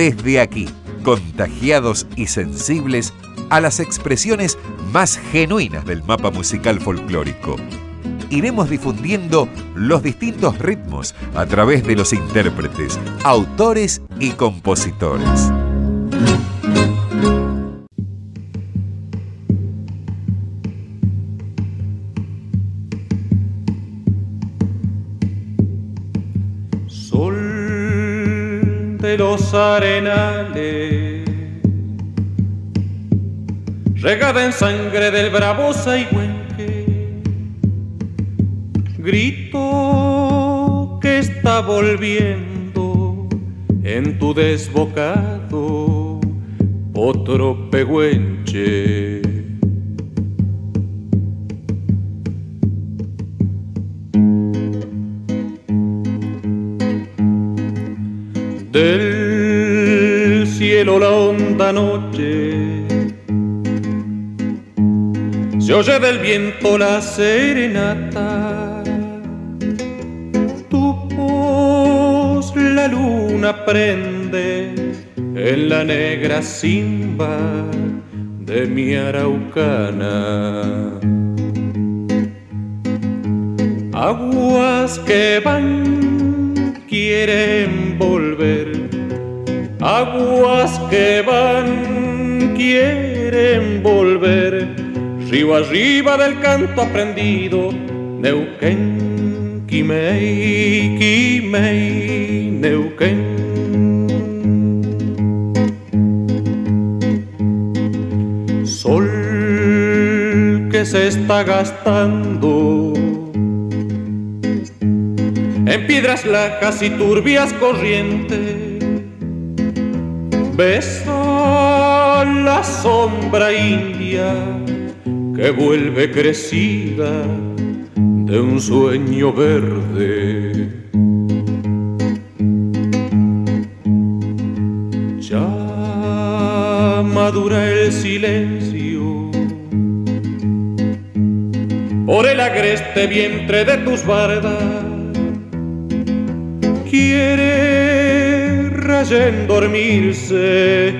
desde aquí, contagiados y sensibles a las expresiones más genuinas del mapa musical folclórico. Iremos difundiendo los distintos ritmos a través de los intérpretes, autores y compositores. De los arenales regada en sangre del bravo Saigüenque. Grito que está volviendo en tu desbocado otro pehuenche. Cielo la honda noche se oye del viento la serenata. Tu voz la luna prende en la negra simba de mi araucana. Aguas que van quieren volver, aguas que van quieren volver río arriba del canto aprendido, Neuquén, Quimei, Quimei, Neuquén. Sol que se está gastando en piedras lajas y turbias corrientes. Besa la sombra india que vuelve crecida de un sueño verde. Ya madura el silencio por el agreste vientre de tus bardas. Quiere rayen dormirse,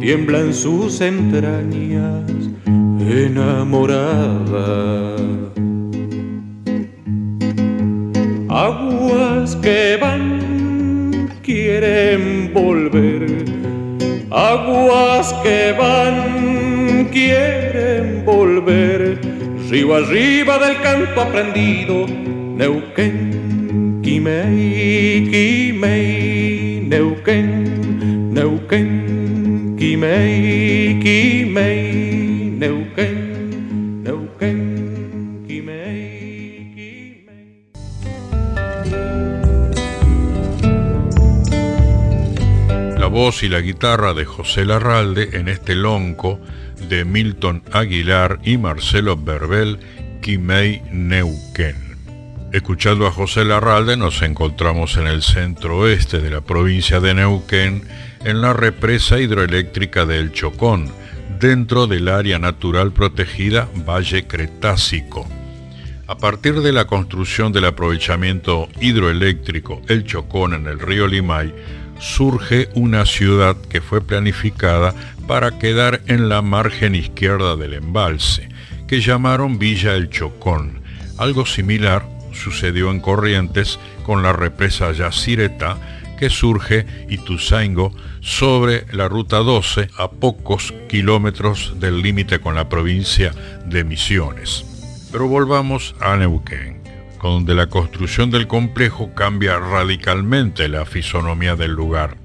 tiembla en sus entrañas enamorada. Aguas que van quieren volver, aguas que van quieren volver, río arriba del canto aprendido, Neuquén, Quimei, Quimei, Neuquén, Neuquén, Quimei, Quimei. Neuquén, Neuquén, Quimei, Quimei. La voz y la guitarra de José Larralde en este lonco de Milton Aguilar y Marcelo Berbel, Quimei Neuquén. Escuchando a José Larralde nos encontramos en el centro oeste de la provincia de Neuquén, en la represa hidroeléctrica del Chocón, dentro del área natural protegida Valle Cretácico. A partir de la construcción del aprovechamiento hidroeléctrico El Chocón en el río Limay, surge una ciudad que fue planificada para quedar en la margen izquierda del embalse, que llamaron Villa El Chocón. Algo similar sucedió en Corrientes con la represa Yacireta, que surge Ituzaingo sobre la ruta 12 a pocos kilómetros del límite con la provincia de Misiones. Pero volvamos a Neuquén, donde la construcción del complejo cambia radicalmente la fisonomía del lugar,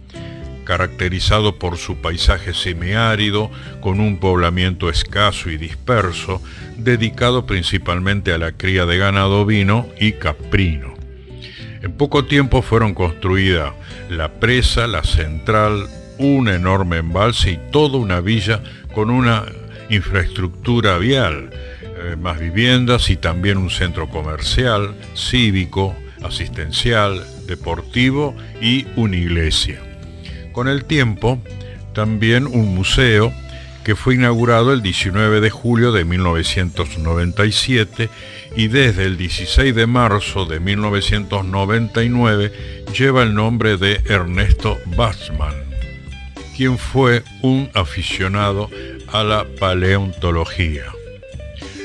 caracterizado por su paisaje semiárido, con un poblamiento escaso y disperso, dedicado principalmente a la cría de ganado vino y caprino. En poco tiempo fueron construidas la presa, la central, un enorme embalse y toda una villa con una infraestructura vial, eh, más viviendas y también un centro comercial, cívico, asistencial, deportivo y una iglesia. Con el tiempo, también un museo que fue inaugurado el 19 de julio de 1997 y desde el 16 de marzo de 1999 lleva el nombre de Ernesto Bassman. quien fue un aficionado a la paleontología.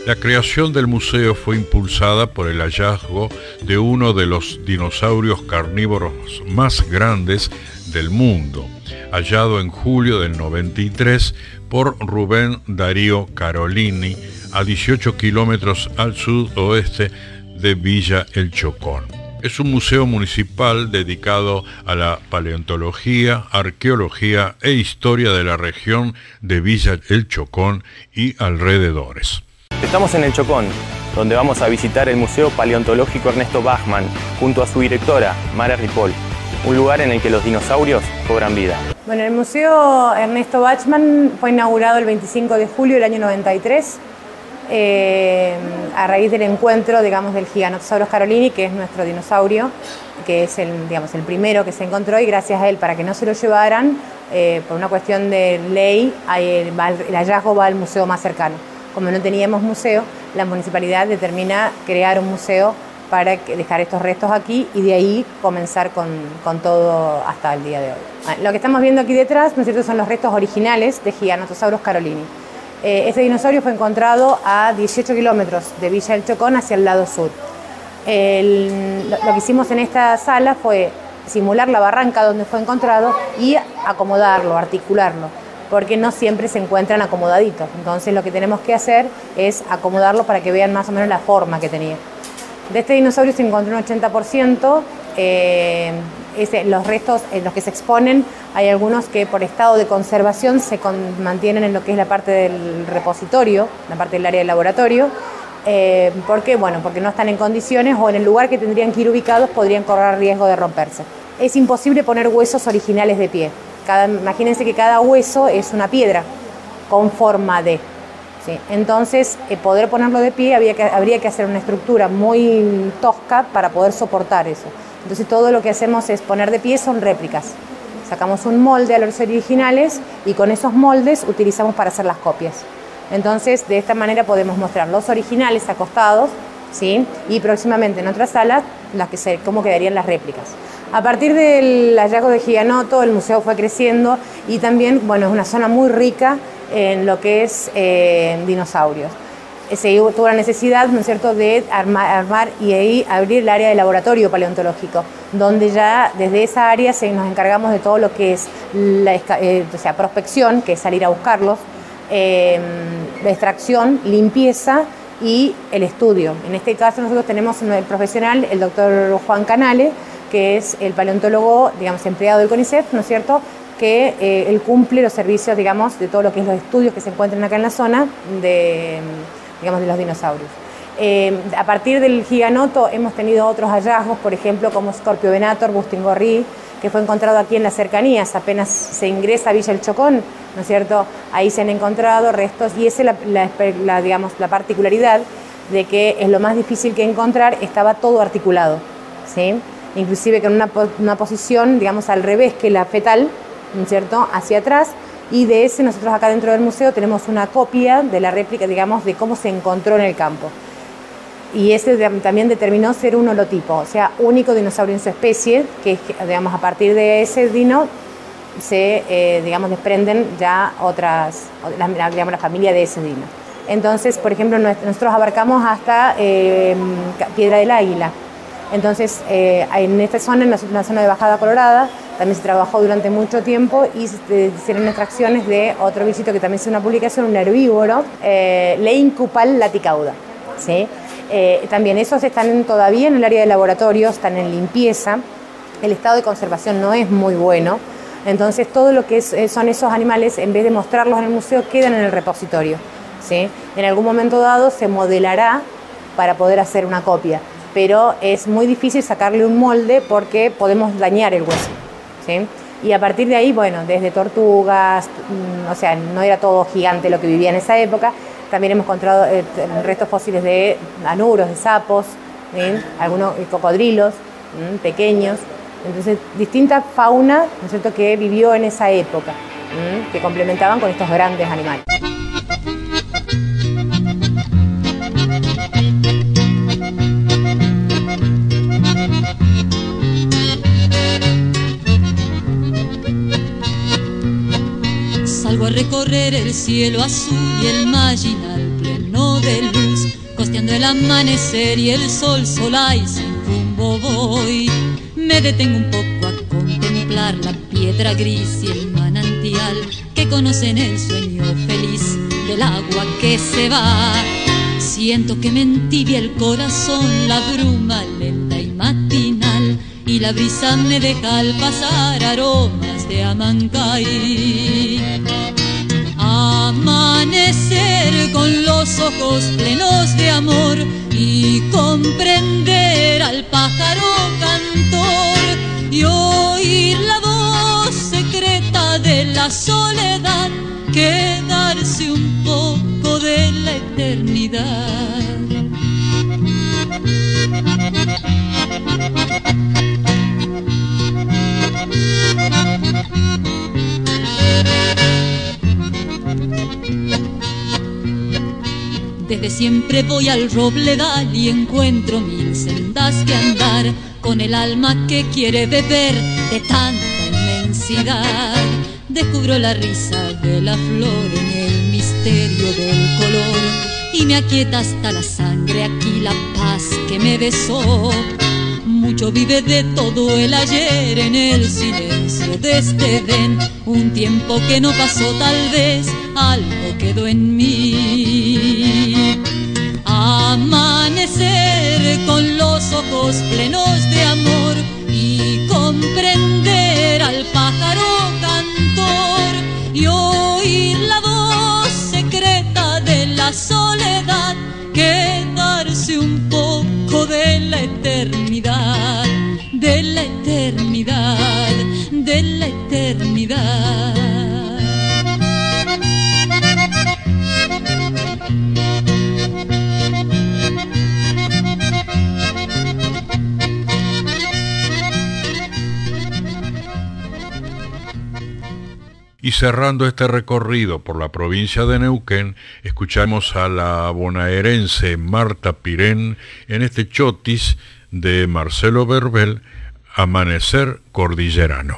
La creación del museo fue impulsada por el hallazgo de uno de los dinosaurios carnívoros más grandes del mundo, hallado en julio del 93 por Rubén Darío Carolini a 18 kilómetros al sudoeste de Villa El Chocón. Es un museo municipal dedicado a la paleontología, arqueología e historia de la región de Villa El Chocón y alrededores. Estamos en El Chocón, donde vamos a visitar el Museo Paleontológico Ernesto Bachmann junto a su directora, Mara Ripoll, un lugar en el que los dinosaurios cobran vida. Bueno, el Museo Ernesto Bachmann fue inaugurado el 25 de julio del año 93 eh, a raíz del encuentro, digamos, del Giganotosaurus carolini, que es nuestro dinosaurio, que es el, digamos, el primero que se encontró y gracias a él, para que no se lo llevaran, eh, por una cuestión de ley, el, el hallazgo va al museo más cercano. Como no teníamos museo, la municipalidad determina crear un museo para dejar estos restos aquí y de ahí comenzar con, todo hasta el día de hoy. Ah, lo que estamos viendo aquí detrás, ¿no es cierto?, son los restos originales de Giganotosaurus carolini. Este dinosaurio fue encontrado a 18 kilómetros de Villa del Chocón hacia el lado sur. lo, que hicimos en esta sala fue simular la barranca donde fue encontrado y acomodarlo, articularlo, porque no siempre se encuentran acomodaditos. Entonces lo que tenemos que hacer es acomodarlo para que vean más o menos la forma que tenía. De este dinosaurio se encontró un 80%, eh, los restos en los que se exponen, hay algunos que por estado de conservación se mantienen en lo que es la parte del repositorio, la parte del área del laboratorio, eh, porque, bueno, porque no están en condiciones o en el lugar que tendrían que ir ubicados podrían correr riesgo de romperse. Es imposible poner huesos originales de pie. Imagínense que cada hueso es una piedra con forma de. Entonces, eh, poder ponerlo de pie habría que hacer una estructura muy tosca para poder soportar eso. Entonces todo lo que hacemos es poner de pie son réplicas. Sacamos un molde a los originales y con esos moldes utilizamos para hacer las copias. Entonces de esta manera podemos mostrar los originales acostados ¿sí? y próximamente en otras salas las que cómo quedarían las réplicas. A partir del hallazgo de Giganoto, el museo fue creciendo y también, bueno, es una zona muy rica en lo que es eh, dinosaurios se tuvo la necesidad, ¿no es cierto?, de armar, y ahí abrir el área de laboratorio paleontológico, donde ya desde esa área se, nos encargamos de todo lo que es la eh, o sea, prospección, que es salir a buscarlos, em, la extracción, limpieza y el estudio. En este caso nosotros tenemos el profesional, el doctor Juan Canale, que es el paleontólogo, digamos, empleado del CONICET, ¿no es cierto?, que eh, él cumple los servicios, digamos, de todo lo que es los estudios que se encuentran acá en la zona de digamos, de los dinosaurios. Eh, a partir del giganoto hemos tenido otros hallazgos, por ejemplo, como Scorpio Bustingorri, que fue encontrado aquí en las cercanías, apenas se ingresa a Villa El Chocón, ¿no es cierto? Ahí se han encontrado restos y esa es la, digamos, la particularidad de que es lo más difícil que encontrar, estaba todo articulado, ¿sí? Inclusive con una, una posición, digamos, al revés que la fetal, ¿no es cierto?, hacia atrás, y de ese nosotros acá dentro del museo tenemos una copia de la réplica, digamos, de cómo se encontró en el campo. Y ese también determinó ser un holotipo, o sea, único dinosaurio en su especie, que digamos, a partir de ese dino se, eh, digamos, desprenden ya otras, la, digamos, la familia de ese dino. Entonces, por ejemplo, nosotros abarcamos hasta eh, Piedra del Águila. Entonces, eh, en esta zona, en la zona de Bajada Colorada, también se trabajó durante mucho tiempo y se hicieron extracciones de otro bichito que también es una publicación, un herbívoro, eh, Leincupal laticauda. ¿sí? Eh, también esos están todavía en el área de laboratorio, están en limpieza. El estado de conservación no es muy bueno. Entonces todo lo que eh, son esos animales, en vez de mostrarlos en el museo, quedan en el repositorio. ¿sí? En algún momento dado se modelará para poder hacer una copia, pero es muy difícil sacarle un molde porque podemos dañar el hueso. Y a partir de ahí, bueno, desde tortugas, mm, o sea, no era todo gigante lo que vivía en esa época, también hemos encontrado eh, restos fósiles de anuros, de sapos, algunos cocodrilos pequeños, entonces distinta fauna, ¿no es cierto?, que vivió en esa época, que complementaban con estos grandes animales. Recorrer el cielo azul y el marginal pleno de luz, costeando el amanecer y el sol sola y sin rumbo voy. Me detengo un poco a contemplar la piedra gris y el manantial que conocen el sueño feliz del agua que se va. Siento que me entibia el corazón la bruma lenta y matinal y la brisa me deja al pasar aromas de Amancay. Amanecer con los ojos plenos de amor y comprender al pájaro cantor y oír la voz secreta de la soledad, quedarse un poco de la eternidad. Siempre voy al robledal y encuentro mil sendas que andar con el alma que quiere beber de tanta inmensidad. Descubro la risa de la flor en el misterio del color y me aquieta hasta la sangre aquí la paz que me besó. Mucho vive de todo el ayer en el silencio de este den, un tiempo que no pasó tal vez, algo quedó en mí. Amanecer con los ojos plenos de amor Y cerrando este recorrido por la provincia de Neuquén, escuchamos a la bonaerense Marta Pirén en este chotis de Marcelo Verbel, Amanecer Cordillerano.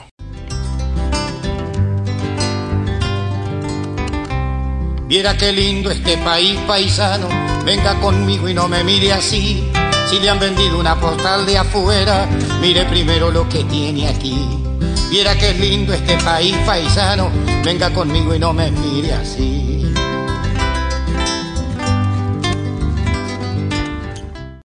Viera qué lindo este país paisano, venga conmigo y no me mire así. Si le han vendido una postal de afuera, mire primero lo que tiene aquí. Viera qué lindo este país paisano, venga conmigo y no me mire así.